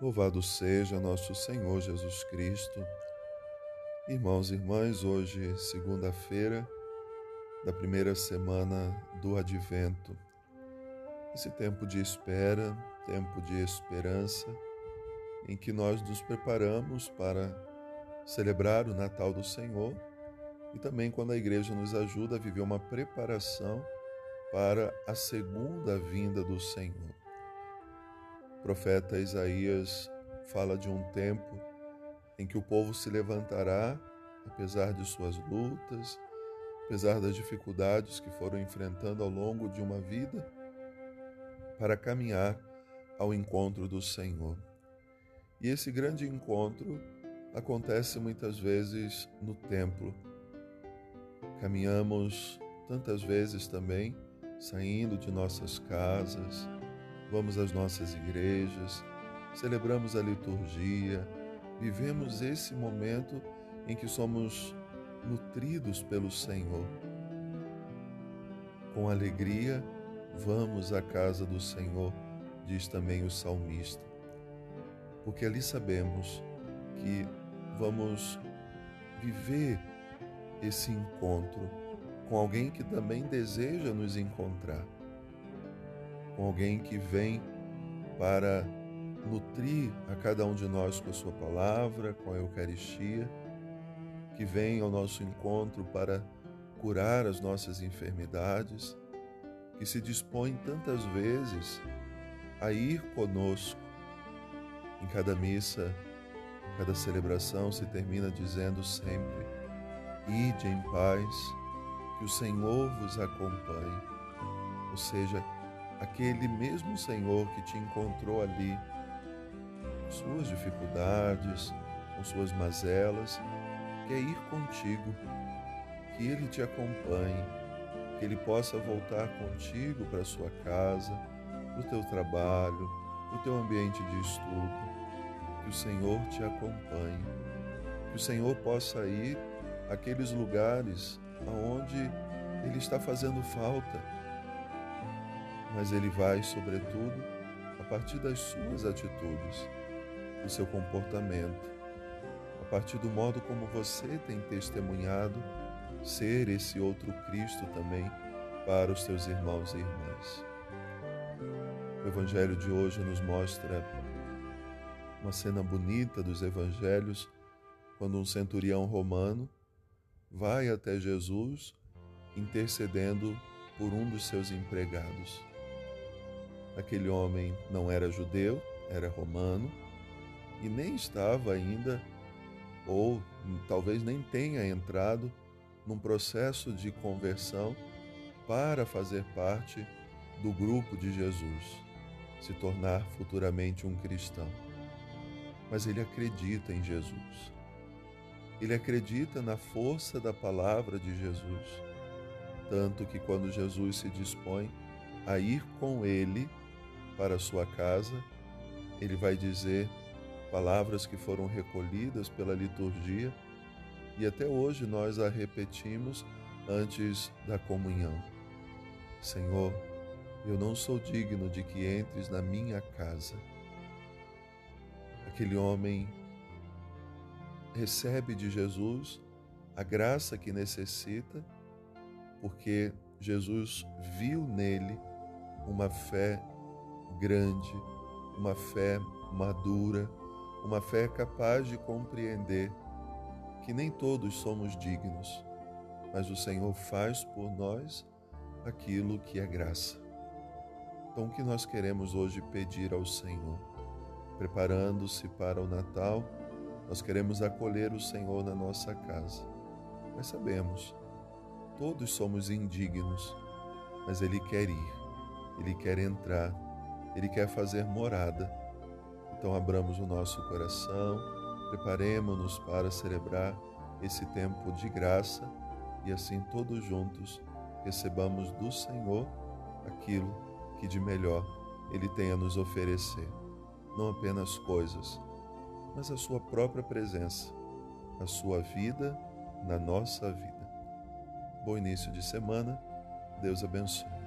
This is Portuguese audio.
Louvado seja nosso Senhor Jesus Cristo. Irmãos e irmãs, hoje, segunda-feira da primeira semana do Advento. Esse tempo de espera, tempo de esperança, em que nós nos preparamos para celebrar o Natal do Senhor e também quando a igreja nos ajuda a viver uma preparação para a segunda vinda do Senhor. O profeta Isaías fala de um tempo em que o povo se levantará, apesar de suas lutas, apesar das dificuldades que foram enfrentando ao longo de uma vida, para caminhar ao encontro do Senhor. E esse grande encontro acontece muitas vezes no templo. Caminhamos tantas vezes também saindo de nossas casas, vamos às nossas igrejas, celebramos a liturgia, vivemos esse momento em que somos nutridos pelo Senhor. Com alegria, vamos à casa do Senhor, diz também o salmista, porque ali sabemos que vamos viver esse encontro com alguém que também deseja nos encontrar com alguém que vem para nutrir a cada um de nós com a Sua palavra, com a Eucaristia, que vem ao nosso encontro para curar as nossas enfermidades, que se dispõe tantas vezes a ir conosco. Em cada missa, cada celebração se termina dizendo sempre: Ide em paz, que o Senhor vos acompanhe. Ou seja, aquele mesmo Senhor que te encontrou ali, com suas dificuldades, com suas mazelas, quer ir contigo, que Ele te acompanhe, que Ele possa voltar contigo para sua casa, para o teu trabalho, para o teu ambiente de estudo, que o Senhor te acompanhe, que o Senhor possa ir àqueles lugares aonde Ele está fazendo falta mas ele vai, sobretudo, a partir das suas atitudes, do seu comportamento, a partir do modo como você tem testemunhado ser esse outro Cristo também para os teus irmãos e irmãs. O Evangelho de hoje nos mostra uma cena bonita dos Evangelhos, quando um centurião romano vai até Jesus intercedendo por um dos seus empregados. Aquele homem não era judeu, era romano e nem estava ainda, ou talvez nem tenha entrado, num processo de conversão para fazer parte do grupo de Jesus, se tornar futuramente um cristão. Mas ele acredita em Jesus. Ele acredita na força da palavra de Jesus, tanto que quando Jesus se dispõe a ir com ele para sua casa, ele vai dizer palavras que foram recolhidas pela liturgia e até hoje nós a repetimos antes da comunhão. Senhor, eu não sou digno de que entres na minha casa. Aquele homem recebe de Jesus a graça que necessita, porque Jesus viu nele uma fé grande, uma fé madura, uma fé capaz de compreender que nem todos somos dignos, mas o Senhor faz por nós aquilo que é graça. Então, o que nós queremos hoje pedir ao Senhor? Preparando-se para o Natal, nós queremos acolher o Senhor na nossa casa. Mas sabemos, todos somos indignos, mas Ele quer ir, Ele quer entrar ele quer fazer morada. Então, abramos o nosso coração, preparemos-nos para celebrar esse tempo de graça e assim todos juntos recebamos do Senhor aquilo que de melhor Ele tem a nos oferecer. Não apenas coisas, mas a Sua própria presença, a Sua vida na nossa vida. Bom início de semana, Deus abençoe.